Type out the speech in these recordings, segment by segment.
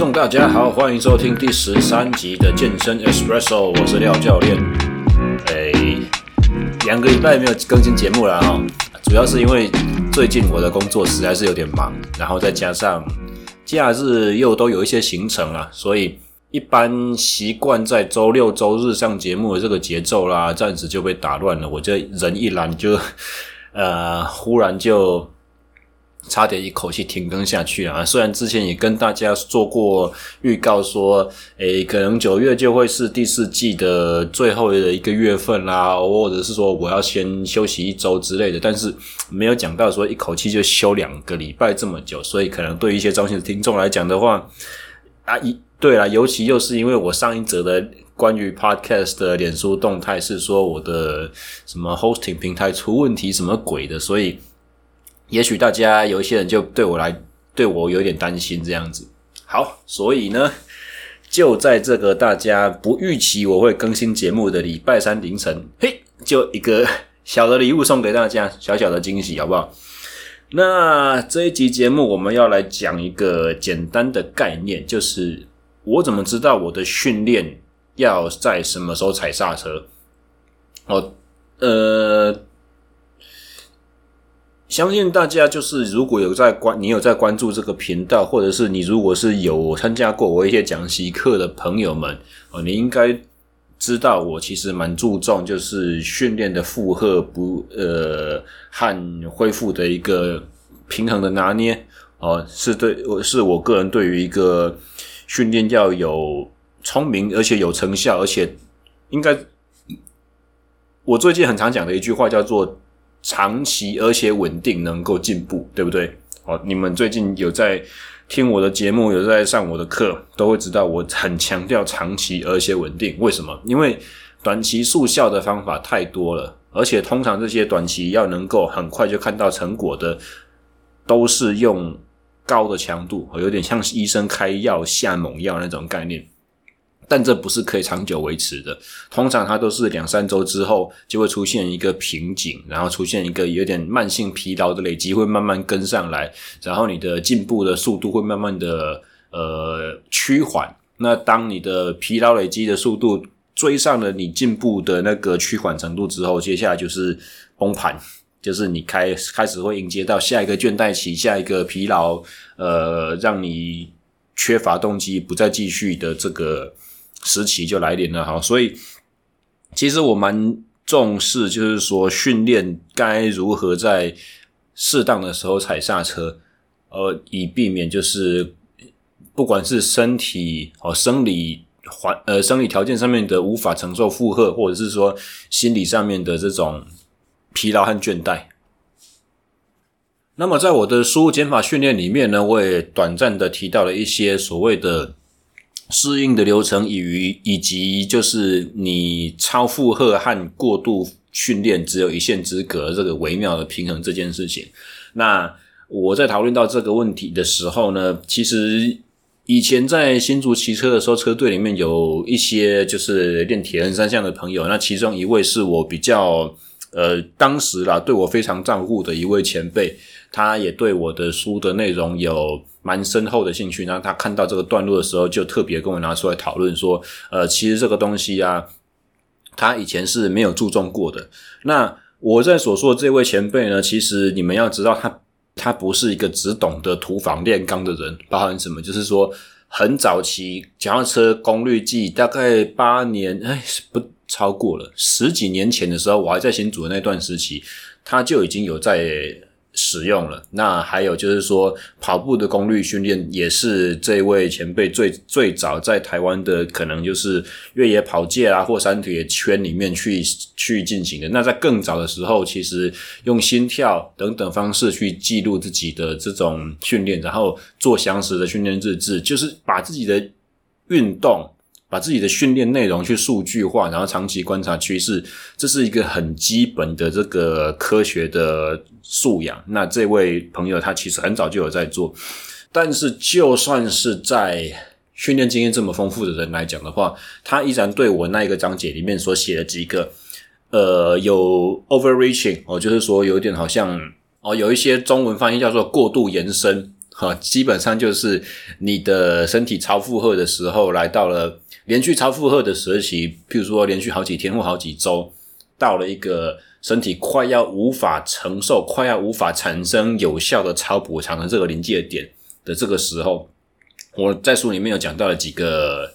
众大家好，欢迎收听第十三集的健身 Espresso，我是廖教练。哎，两个礼拜没有更新节目了哦，主要是因为最近我的工作实在是有点忙，然后再加上假日又都有一些行程了，所以一般习惯在周六周日上节目的这个节奏啦，暂时就被打乱了。我这人一懒就呃，忽然就。差点一口气停更下去啊！虽然之前也跟大家做过预告，说，诶，可能九月就会是第四季的最后的一个月份啦，或者是说我要先休息一周之类的，但是没有讲到说一口气就休两个礼拜这么久，所以可能对一些忠心的听众来讲的话，啊，一对啦，尤其又是因为我上一则的关于 Podcast 的脸书动态是说我的什么 Hosting 平台出问题什么鬼的，所以。也许大家有一些人就对我来，对我有点担心这样子。好，所以呢，就在这个大家不预期我会更新节目的礼拜三凌晨，嘿，就一个小的礼物送给大家，小小的惊喜，好不好？那这一集节目我们要来讲一个简单的概念，就是我怎么知道我的训练要在什么时候踩刹车？哦，呃。相信大家就是如果有在关，你有在关注这个频道，或者是你如果是有参加过我一些讲习课的朋友们，哦，你应该知道我其实蛮注重就是训练的负荷不呃和恢复的一个平衡的拿捏哦，是对我是我个人对于一个训练要有聪明而且有成效，而且应该我最近很常讲的一句话叫做。长期而且稳定能够进步，对不对？哦，你们最近有在听我的节目，有在上我的课，都会知道我很强调长期而且稳定。为什么？因为短期速效的方法太多了，而且通常这些短期要能够很快就看到成果的，都是用高的强度，有点像医生开药下猛药那种概念。但这不是可以长久维持的，通常它都是两三周之后就会出现一个瓶颈，然后出现一个有点慢性疲劳的累积会慢慢跟上来，然后你的进步的速度会慢慢的呃趋缓。那当你的疲劳累积的速度追上了你进步的那个趋缓程度之后，接下来就是崩盘，就是你开开始会迎接到下一个倦怠期，下一个疲劳，呃，让你缺乏动机不再继续的这个。时期就来临了哈，所以其实我蛮重视，就是说训练该如何在适当的时候踩刹车，呃，以避免就是不管是身体哦生理环呃生理条件上面的无法承受负荷，或者是说心理上面的这种疲劳和倦怠。那么在我的输入减法训练里面呢，我也短暂的提到了一些所谓的。适应的流程与以及就是你超负荷和过度训练只有一线之隔，这个微妙的平衡这件事情。那我在讨论到这个问题的时候呢，其实以前在新竹骑车的时候，车队里面有一些就是练铁人三项的朋友，那其中一位是我比较呃当时啦对我非常照顾的一位前辈，他也对我的书的内容有。蛮深厚的兴趣，然后他看到这个段落的时候，就特别跟我拿出来讨论说，呃，其实这个东西啊，他以前是没有注重过的。那我在所说的这位前辈呢，其实你们要知道他，他不是一个只懂得土房炼钢的人，包含什么？就是说，很早期脚踏车功率计，大概八年，哎，不超过了十几年前的时候，我还在新竹的那段时期，他就已经有在。使用了。那还有就是说，跑步的功率训练也是这位前辈最最早在台湾的，可能就是越野跑界啊或山铁圈里面去去进行的。那在更早的时候，其实用心跳等等方式去记录自己的这种训练，然后做详实的训练日志，就是把自己的运动。把自己的训练内容去数据化，然后长期观察趋势，这是一个很基本的这个科学的素养。那这位朋友他其实很早就有在做，但是就算是在训练经验这么丰富的人来讲的话，他依然对我那一个章节里面所写的几个，呃，有 overreaching 哦，就是说有点好像哦，有一些中文翻译叫做过度延伸。哈，基本上就是你的身体超负荷的时候，来到了连续超负荷的时期，譬如说连续好几天或好几周，到了一个身体快要无法承受、快要无法产生有效的超补偿的这个临界点的这个时候，我在书里面有讲到了几个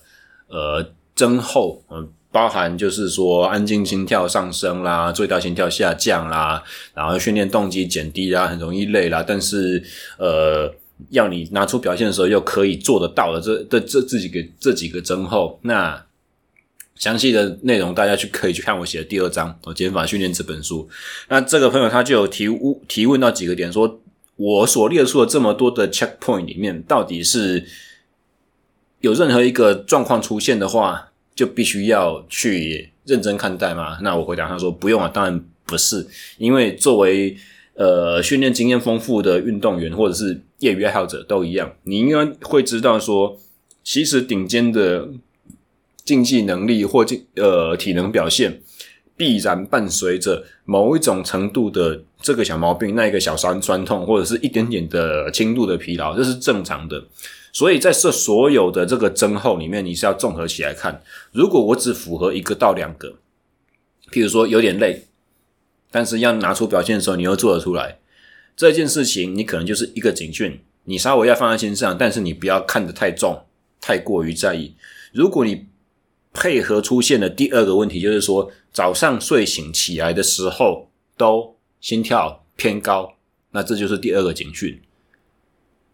呃征候，嗯。包含就是说，安静心跳上升啦，最大心跳下降啦，然后训练动机减低啦，很容易累啦。但是，呃，要你拿出表现的时候，又可以做得到的，这这这这几个这几个增厚。那详细的内容，大家去可以去看我写的第二章《我减法训练》这本书。那这个朋友他就有提问提问到几个点，说我所列出的这么多的 checkpoint 里面，到底是有任何一个状况出现的话，就必须要去认真看待吗？那我回答他说不用啊，当然不是，因为作为呃训练经验丰富的运动员或者是业余爱好者都一样，你应该会知道说，其实顶尖的竞技能力或竞呃体能表现，必然伴随着某一种程度的这个小毛病，那一个小酸酸痛，或者是一点点的轻度的疲劳，这是正常的。所以在这所有的这个增厚里面，你是要综合起来看。如果我只符合一个到两个，譬如说有点累，但是要拿出表现的时候，你又做得出来，这件事情你可能就是一个警讯，你稍微要放在心上，但是你不要看得太重，太过于在意。如果你配合出现的第二个问题，就是说早上睡醒起来的时候都心跳偏高，那这就是第二个警讯。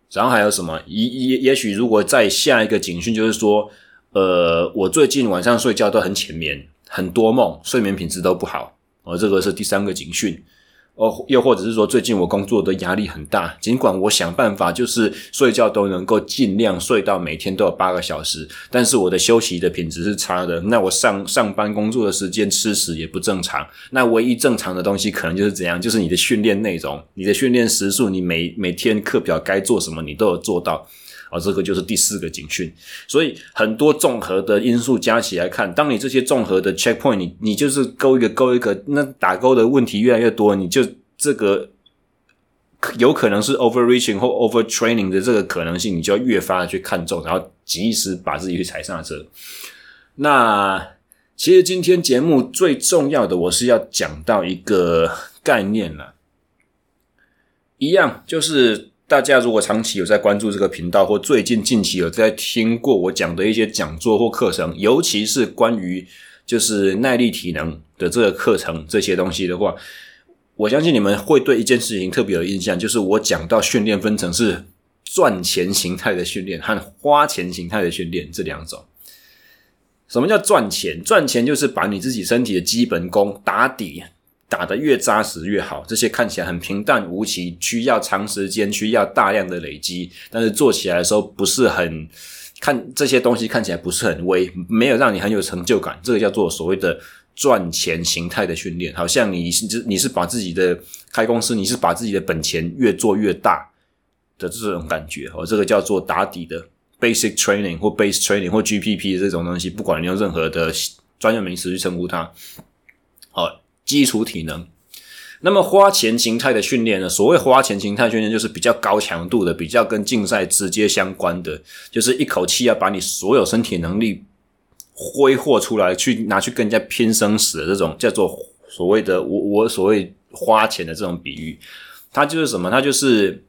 然后还有什么？也也也许，如果再下一个警讯，就是说，呃，我最近晚上睡觉都很浅眠，很多梦，睡眠品质都不好，哦，这个是第三个警讯。哦，又或者是说，最近我工作的压力很大，尽管我想办法就是睡觉都能够尽量睡到每天都有八个小时，但是我的休息的品质是差的。那我上上班工作的时间吃食也不正常。那唯一正常的东西可能就是怎样？就是你的训练内容，你的训练时数，你每每天课表该做什么，你都有做到。啊，这个就是第四个警讯，所以很多综合的因素加起来看，当你这些综合的 checkpoint，你你就是勾一个勾一个，那打勾的问题越来越多，你就这个有可能是 overreaching 或 overtraining 的这个可能性，你就要越发的去看重，然后及时把自己去踩刹车。那其实今天节目最重要的，我是要讲到一个概念了，一样就是。大家如果长期有在关注这个频道，或最近近期有在听过我讲的一些讲座或课程，尤其是关于就是耐力体能的这个课程这些东西的话，我相信你们会对一件事情特别有印象，就是我讲到训练分成是赚钱形态的训练和花钱形态的训练这两种。什么叫赚钱？赚钱就是把你自己身体的基本功打底。打得越扎实越好，这些看起来很平淡无奇，需要长时间、需要大量的累积，但是做起来的时候不是很看这些东西看起来不是很威，没有让你很有成就感。这个叫做所谓的赚钱形态的训练，好像你是你是把自己的开公司，你是把自己的本钱越做越大的这种感觉哦，这个叫做打底的 basic training 或 base training 或 GPP 这种东西，不管你用任何的专业名词去称呼它，好。基础体能，那么花钱形态的训练呢？所谓花钱形态训练，就是比较高强度的，比较跟竞赛直接相关的，就是一口气要把你所有身体能力挥霍出来，去拿去跟人家拼生死的这种，叫做所谓的我我所谓花钱的这种比喻，它就是什么？它就是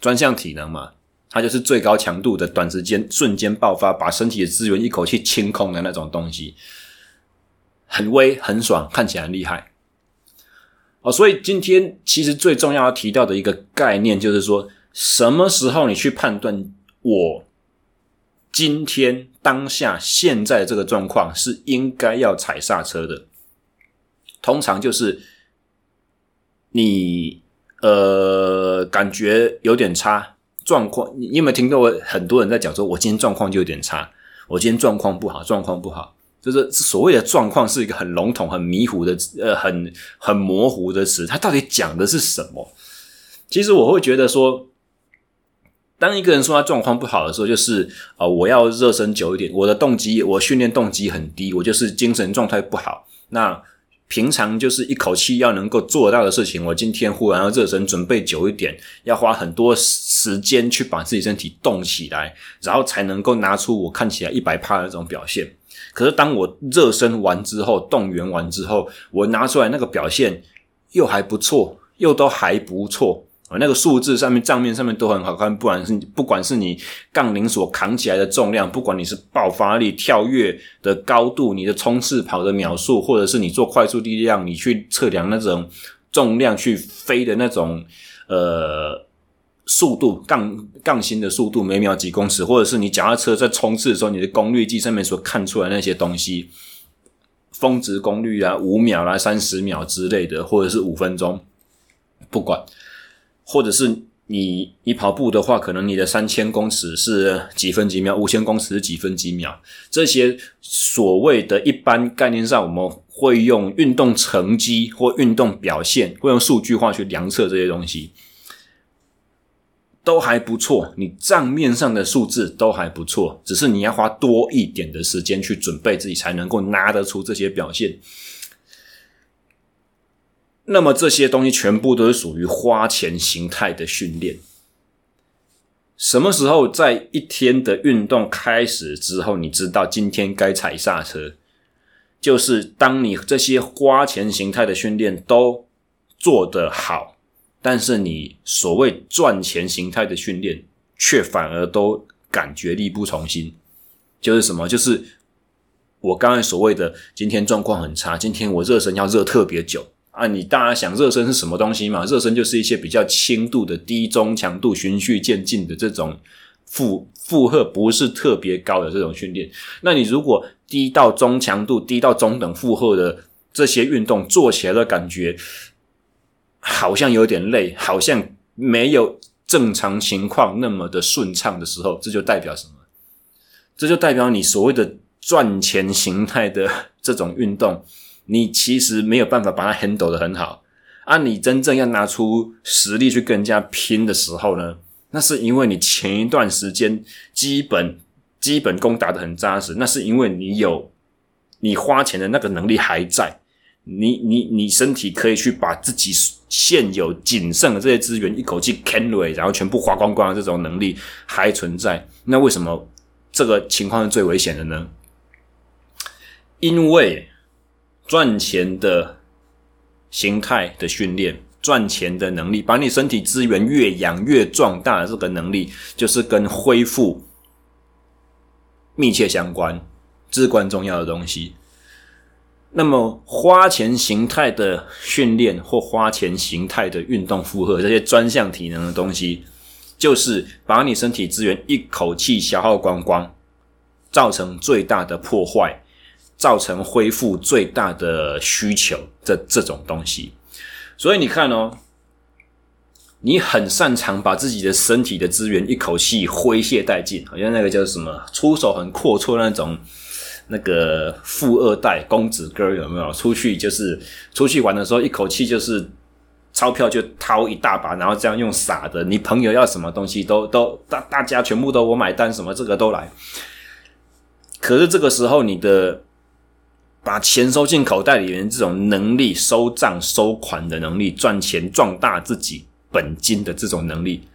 专项体能嘛，它就是最高强度的，短时间瞬间爆发，把身体的资源一口气清空的那种东西，很威很爽，看起来很厉害。哦，所以今天其实最重要要提到的一个概念，就是说，什么时候你去判断我今天当下现在这个状况是应该要踩刹车的？通常就是你呃感觉有点差，状况，你有没有听到过很多人在讲说，我今天状况就有点差，我今天状况不好，状况不好。就是所谓的状况是一个很笼统、很迷糊的、呃，很很模糊的词。它到底讲的是什么？其实我会觉得说，当一个人说他状况不好的时候，就是啊、呃，我要热身久一点，我的动机，我训练动机很低，我就是精神状态不好。那平常就是一口气要能够做到的事情，我今天忽然要热身准备久一点，要花很多时间去把自己身体动起来，然后才能够拿出我看起来一百趴的那种表现。可是当我热身完之后，动员完之后，我拿出来那个表现又还不错，又都还不错。那个数字上面账面上面都很好看，不管是不管是你杠铃所扛起来的重量，不管你是爆发力、跳跃的高度、你的冲刺跑的秒数，或者是你做快速力量，你去测量那种重量去飞的那种呃速度，杠杠心的速度每秒几公尺，或者是你脚踏车在冲刺的时候，你的功率计上面所看出来那些东西，峰值功率啊，五秒啦、三十秒之类的，或者是五分钟，不管。或者是你你跑步的话，可能你的三千公尺是几分几秒，五千公尺是几分几秒，这些所谓的一般概念上，我们会用运动成绩或运动表现，会用数据化去量测这些东西，都还不错。你账面上的数字都还不错，只是你要花多一点的时间去准备自己，才能够拿得出这些表现。那么这些东西全部都是属于花钱形态的训练。什么时候在一天的运动开始之后，你知道今天该踩刹车？就是当你这些花钱形态的训练都做得好，但是你所谓赚钱形态的训练却反而都感觉力不从心。就是什么？就是我刚才所谓的今天状况很差，今天我热身要热特别久。啊，你大家想热身是什么东西嘛？热身就是一些比较轻度的低中强度循序渐进的这种负负荷不是特别高的这种训练。那你如果低到中强度、低到中等负荷的这些运动做起来的感觉好像有点累，好像没有正常情况那么的顺畅的时候，这就代表什么？这就代表你所谓的赚钱形态的这种运动。你其实没有办法把它 handle 得很好，啊，你真正要拿出实力去跟人家拼的时候呢，那是因为你前一段时间基本基本功打得很扎实，那是因为你有你花钱的那个能力还在，你你你身体可以去把自己现有仅剩的这些资源一口气捡回，然后全部花光光的这种能力还存在，那为什么这个情况是最危险的呢？因为。赚钱的形态的训练，赚钱的能力，把你身体资源越养越壮大的这个能力，就是跟恢复密切相关、至关重要的东西。那么，花钱形态的训练或花钱形态的运动负荷，这些专项体能的东西，就是把你身体资源一口气消耗光光，造成最大的破坏。造成恢复最大的需求的这种东西，所以你看哦，你很擅长把自己的身体的资源一口气挥泄殆尽，好像那个叫什么出手很阔绰那种那个富二代公子哥有没有？出去就是出去玩的时候，一口气就是钞票就掏一大把，然后这样用撒的，你朋友要什么东西都都大大家全部都我买单，什么这个都来。可是这个时候你的。把钱收进口袋里面，这种能力、收账、收款的能力、赚钱、壮大自己本金的这种能力，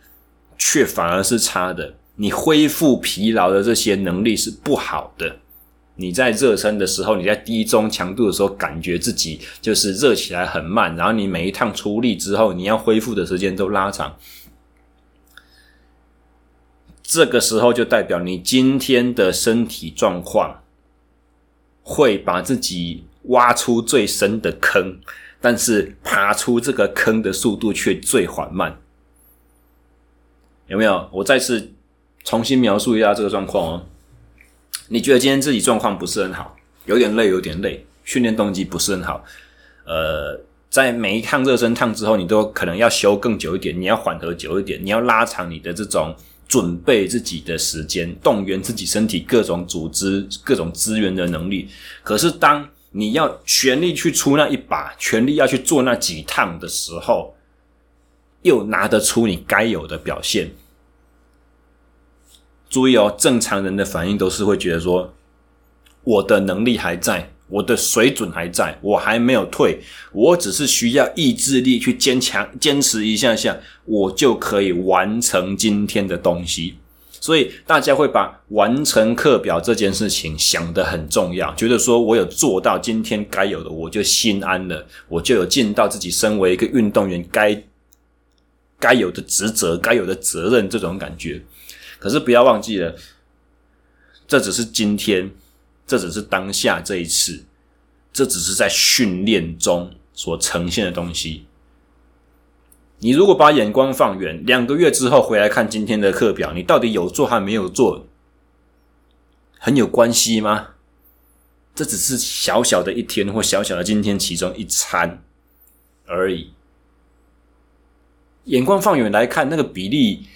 却反而是差的。你恢复疲劳的这些能力是不好的。你在热身的时候，你在低中强度的时候，感觉自己就是热起来很慢，然后你每一趟出力之后，你要恢复的时间都拉长。这个时候就代表你今天的身体状况。会把自己挖出最深的坑，但是爬出这个坑的速度却最缓慢，有没有？我再次重新描述一下这个状况哦。你觉得今天自己状况不是很好，有点累，有点累，训练动机不是很好。呃，在每一趟热身趟之后，你都可能要休更久一点，你要缓和久一点，你要拉长你的这种。准备自己的时间，动员自己身体各种组织、各种资源的能力。可是，当你要全力去出那一把，全力要去做那几趟的时候，又拿得出你该有的表现。注意哦，正常人的反应都是会觉得说，我的能力还在，我的水准还在，我还没有退，我只是需要意志力去坚强坚持一下下，我就可以完成今天的东西。所以大家会把完成课表这件事情想得很重要，觉得说我有做到今天该有的，我就心安了，我就有尽到自己身为一个运动员该该有的职责、该有的责任这种感觉。可是不要忘记了，这只是今天，这只是当下这一次，这只是在训练中所呈现的东西。你如果把眼光放远，两个月之后回来看今天的课表，你到底有做还没有做，很有关系吗？这只是小小的一天或小小的今天其中一餐而已。眼光放远来看，那个比例，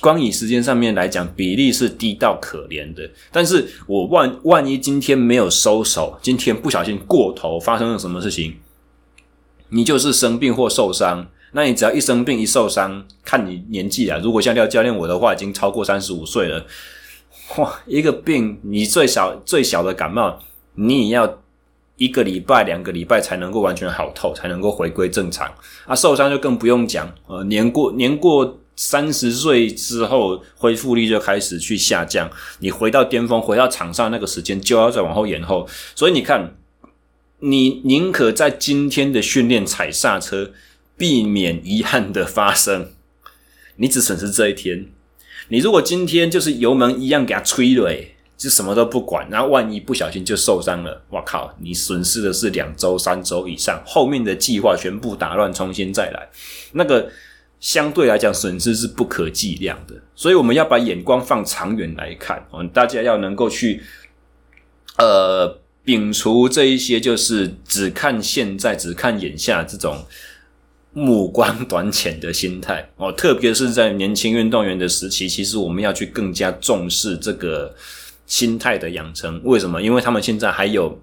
光以时间上面来讲，比例是低到可怜的。但是我万万一今天没有收手，今天不小心过头，发生了什么事情，你就是生病或受伤。那你只要一生病一受伤，看你年纪啊，如果像廖教练我的话，已经超过三十五岁了，哇，一个病，你最小最小的感冒，你也要一个礼拜、两个礼拜才能够完全好透，才能够回归正常。啊，受伤就更不用讲，呃，年过年过三十岁之后，恢复力就开始去下降，你回到巅峰，回到场上那个时间就要再往后延后。所以你看，你宁可在今天的训练踩刹车。避免遗憾的发生，你只损失这一天。你如果今天就是油门一样给它催了，就什么都不管，然后万一不小心就受伤了，我靠！你损失的是两周、三周以上，后面的计划全部打乱，重新再来，那个相对来讲损失是不可计量的。所以我们要把眼光放长远来看，大家要能够去呃摒除这一些，就是只看现在、只看眼下这种。目光短浅的心态哦，特别是在年轻运动员的时期，其实我们要去更加重视这个心态的养成。为什么？因为他们现在还有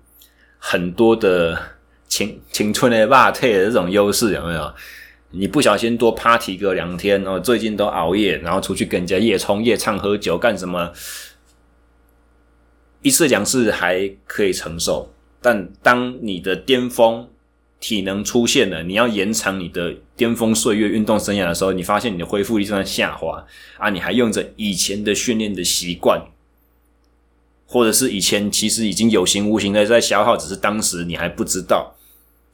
很多的青青春的霸退的这种优势，有没有？你不小心多 party 个两天哦，最近都熬夜，然后出去跟人家夜冲夜唱喝酒干什么？一次两次还可以承受，但当你的巅峰。体能出现了，你要延长你的巅峰岁月运动生涯的时候，你发现你的恢复力正在下滑啊！你还用着以前的训练的习惯，或者是以前其实已经有形无形的在消耗，只是当时你还不知道。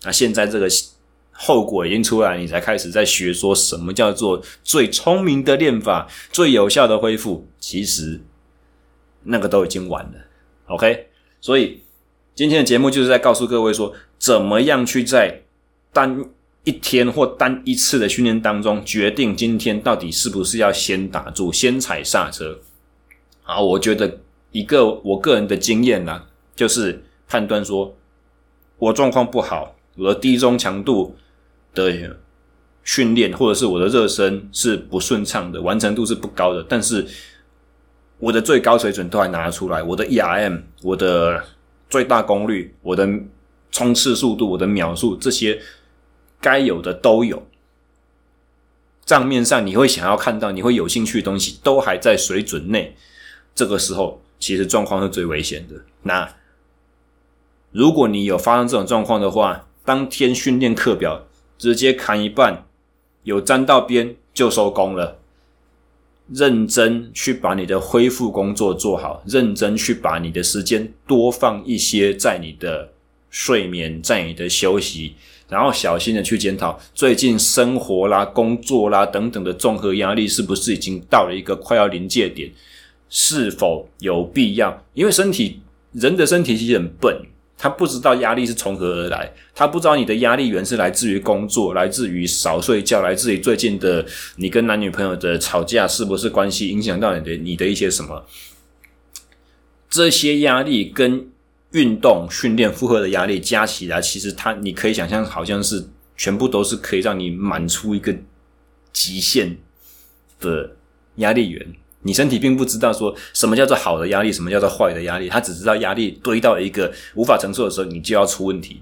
那现在这个后果已经出来，你才开始在学说什么叫做最聪明的练法、最有效的恢复，其实那个都已经晚了。OK，所以。今天的节目就是在告诉各位说，怎么样去在单一天或单一次的训练当中，决定今天到底是不是要先打住、先踩刹车。好，我觉得一个我个人的经验呢、就是判断说，我状况不好，我的低中强度的训练或者是我的热身是不顺畅的，完成度是不高的，但是我的最高水准都还拿得出来，我的 ERM，我的。最大功率，我的冲刺速度，我的秒数，这些该有的都有。账面上你会想要看到，你会有兴趣的东西都还在水准内。这个时候，其实状况是最危险的。那如果你有发生这种状况的话，当天训练课表直接砍一半，有沾到边就收工了。认真去把你的恢复工作做好，认真去把你的时间多放一些在你的睡眠，在你的休息，然后小心的去检讨最近生活啦、工作啦等等的综合压力是不是已经到了一个快要临界点，是否有必要？因为身体，人的身体其实很笨。他不知道压力是从何而来，他不知道你的压力源是来自于工作，来自于少睡觉，来自于最近的你跟男女朋友的吵架，是不是关系影响到你的你的一些什么？这些压力跟运动训练负荷的压力加起来，其实他你可以想象，好像是全部都是可以让你满出一个极限的压力源。你身体并不知道说什么叫做好的压力，什么叫做坏的压力，他只知道压力堆到一个无法承受的时候，你就要出问题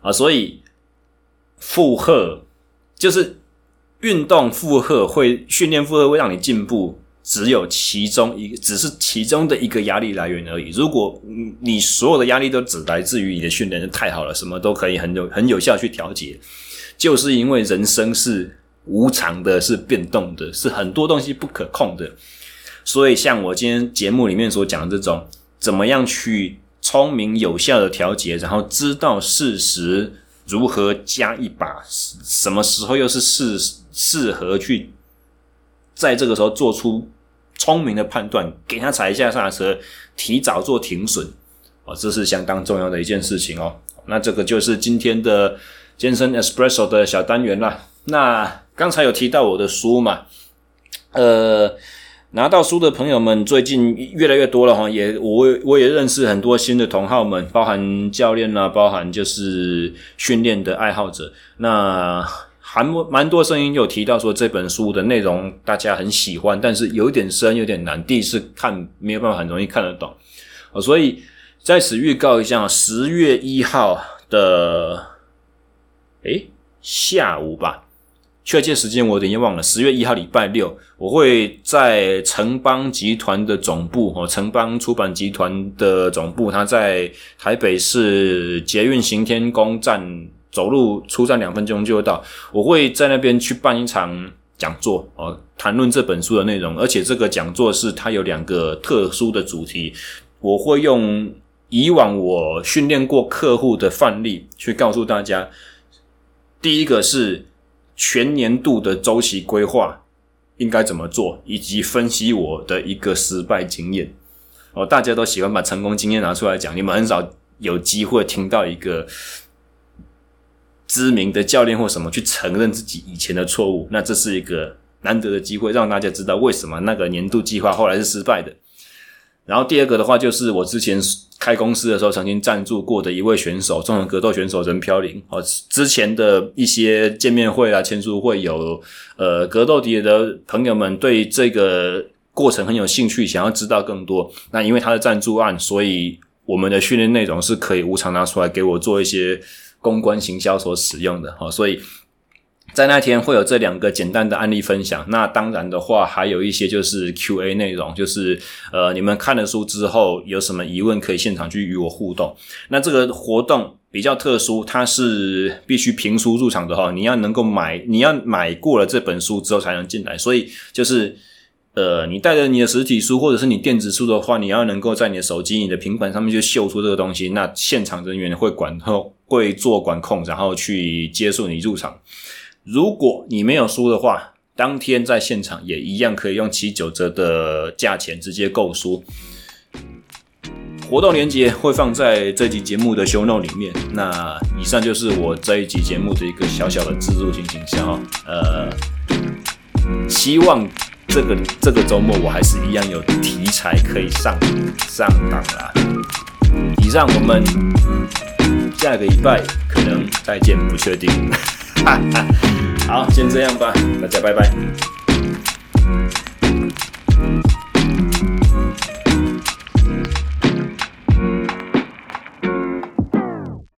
啊！所以负荷就是运动负荷会训练负荷会让你进步，只有其中一，只是其中的一个压力来源而已。如果你所有的压力都只来自于你的训练，就太好了，什么都可以很有很有效去调节。就是因为人生是无常的，是变动的，是很多东西不可控的。所以，像我今天节目里面所讲的这种，怎么样去聪明有效的调节，然后知道事实如何加一把，什么时候又是适适合去在这个时候做出聪明的判断，给他踩一下刹车，提早做停损，哦，这是相当重要的一件事情哦。那这个就是今天的健身 Espresso 的小单元啦。那刚才有提到我的书嘛，呃。拿到书的朋友们最近越来越多了哈，也我我也认识很多新的同好们，包含教练啦，包含就是训练的爱好者。那还蛮多声音有提到说这本书的内容大家很喜欢，但是有点深，有点难，第一次看没有办法很容易看得懂。所以在此预告一下，十月一号的诶下午吧。确切时间我有点忘了，十月一号礼拜六，我会在城邦集团的总部哦，城邦出版集团的总部，它在台北市捷运行天宫站，走路出站两分钟就会到。我会在那边去办一场讲座哦，谈论这本书的内容，而且这个讲座是它有两个特殊的主题，我会用以往我训练过客户的范例去告诉大家，第一个是。全年度的周期规划应该怎么做，以及分析我的一个失败经验。哦，大家都喜欢把成功经验拿出来讲，你们很少有机会听到一个知名的教练或什么去承认自己以前的错误。那这是一个难得的机会，让大家知道为什么那个年度计划后来是失败的。然后第二个的话，就是我之前开公司的时候曾经赞助过的一位选手，综合格斗选手任飘零。哦，之前的一些见面会啊、签书会有，呃，格斗底的朋友们对这个过程很有兴趣，想要知道更多。那因为他的赞助案，所以我们的训练内容是可以无偿拿出来给我做一些公关行销所使用的。哦，所以。在那天会有这两个简单的案例分享，那当然的话还有一些就是 Q&A 内容，就是呃你们看了书之后有什么疑问可以现场去与我互动。那这个活动比较特殊，它是必须凭书入场的哈，你要能够买，你要买过了这本书之后才能进来。所以就是呃你带着你的实体书或者是你电子书的话，你要能够在你的手机、你的平板上面就秀出这个东西，那现场人员会管后会做管控，然后去接受你入场。如果你没有书的话，当天在现场也一样可以用七九折的价钱直接购书。活动链接会放在这集节目的 show note 里面。那以上就是我这一集节目的一个小小的置入性行销。呃，希望这个这个周末我还是一样有题材可以上上档啦。以上我们下个礼拜可能再见，不确定。好，先这样吧，大家拜拜。